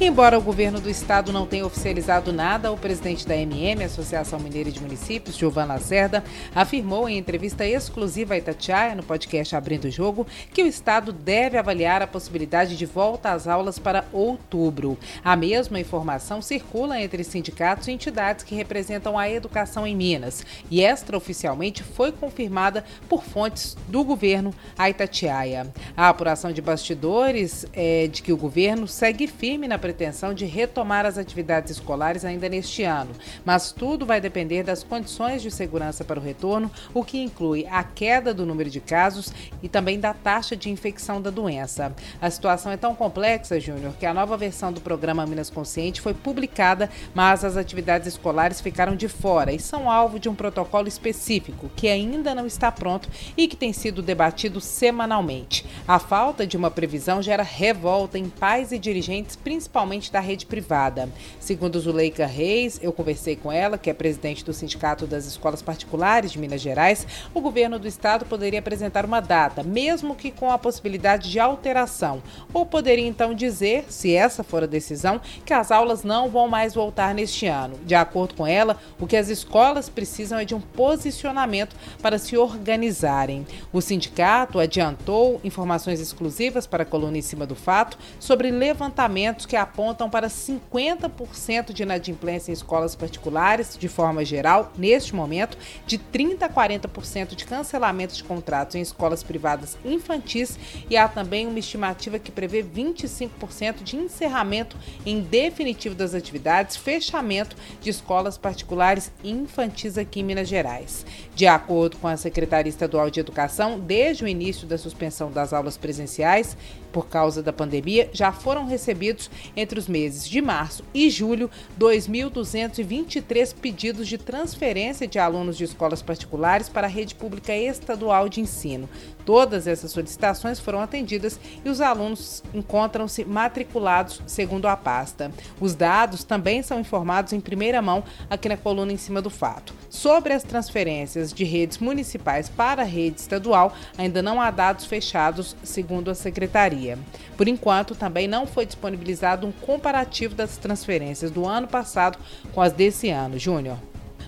Embora o governo do estado não tenha oficializado nada, o presidente da MM, Associação Mineira de Municípios, Giovana Lacerda, afirmou em entrevista exclusiva a Itatiaia, no podcast Abrindo o Jogo, que o estado deve avaliar a possibilidade de volta às aulas para outubro. A mesma informação circula entre sindicatos e entidades que representam a educação em Minas e extraoficialmente foi confirmada por fontes do governo a Itatiaia. A apuração de bastidores é de que o governo segue firme na pretensão de retomar as atividades escolares ainda neste ano, mas tudo vai depender das condições de segurança para o retorno, o que inclui a queda do número de casos e também da taxa de infecção da doença. A situação é tão complexa, Júnior, que a nova versão do programa Minas Consciente foi publicada, mas as atividades escolares ficaram de fora e são alvo de um protocolo específico que ainda não está pronto e que tem sido debatido semanalmente. A falta de uma previsão gera revolta em pais e dirigentes, principalmente principalmente da rede privada. Segundo Zuleika Reis, eu conversei com ela, que é presidente do Sindicato das Escolas Particulares de Minas Gerais, o governo do estado poderia apresentar uma data, mesmo que com a possibilidade de alteração, ou poderia então dizer, se essa for a decisão, que as aulas não vão mais voltar neste ano. De acordo com ela, o que as escolas precisam é de um posicionamento para se organizarem. O sindicato adiantou informações exclusivas para a coluna em cima do fato sobre levantamentos que apontam para 50% de inadimplência em escolas particulares, de forma geral, neste momento, de 30% a 40% de cancelamento de contratos em escolas privadas infantis e há também uma estimativa que prevê 25% de encerramento em definitivo das atividades, fechamento de escolas particulares infantis aqui em Minas Gerais. De acordo com a Secretaria Estadual de Educação, desde o início da suspensão das aulas presenciais, por causa da pandemia, já foram recebidos entre os meses de março e julho 2.223 pedidos de transferência de alunos de escolas particulares para a rede pública estadual de ensino. Todas essas solicitações foram atendidas e os alunos encontram-se matriculados segundo a pasta. Os dados também são informados em primeira mão aqui na coluna em cima do fato. Sobre as transferências de redes municipais para a rede estadual, ainda não há dados fechados, segundo a secretaria. Por enquanto, também não foi disponibilizado um comparativo das transferências do ano passado com as desse ano. Júnior.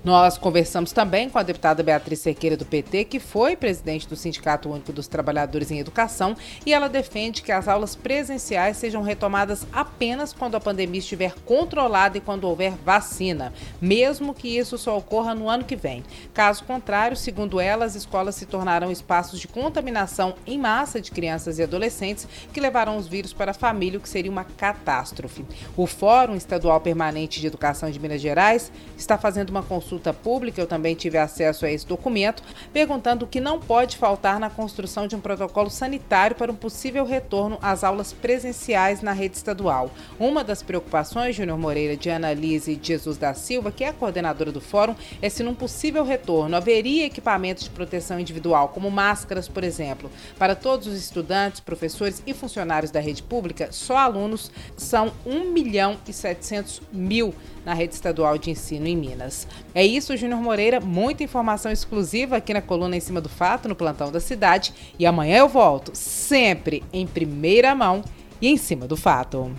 Nós conversamos também com a deputada Beatriz Cerqueira do PT, que foi presidente do Sindicato Único dos Trabalhadores em Educação, e ela defende que as aulas presenciais sejam retomadas apenas quando a pandemia estiver controlada e quando houver vacina, mesmo que isso só ocorra no ano que vem. Caso contrário, segundo ela, as escolas se tornarão espaços de contaminação em massa de crianças e adolescentes que levarão os vírus para a família, o que seria uma catástrofe. O Fórum Estadual Permanente de Educação de Minas Gerais está fazendo uma consulta consulta pública, eu também tive acesso a esse documento, perguntando o que não pode faltar na construção de um protocolo sanitário para um possível retorno às aulas presenciais na rede estadual. Uma das preocupações, Júnior Moreira, de Analise Jesus da Silva, que é a coordenadora do fórum, é se num possível retorno haveria equipamentos de proteção individual, como máscaras, por exemplo, para todos os estudantes, professores e funcionários da rede pública, só alunos são 1 milhão e 700 mil na rede estadual de ensino em Minas. É isso, Júnior Moreira. Muita informação exclusiva aqui na coluna em cima do fato, no plantão da cidade. E amanhã eu volto, sempre em primeira mão e em cima do fato.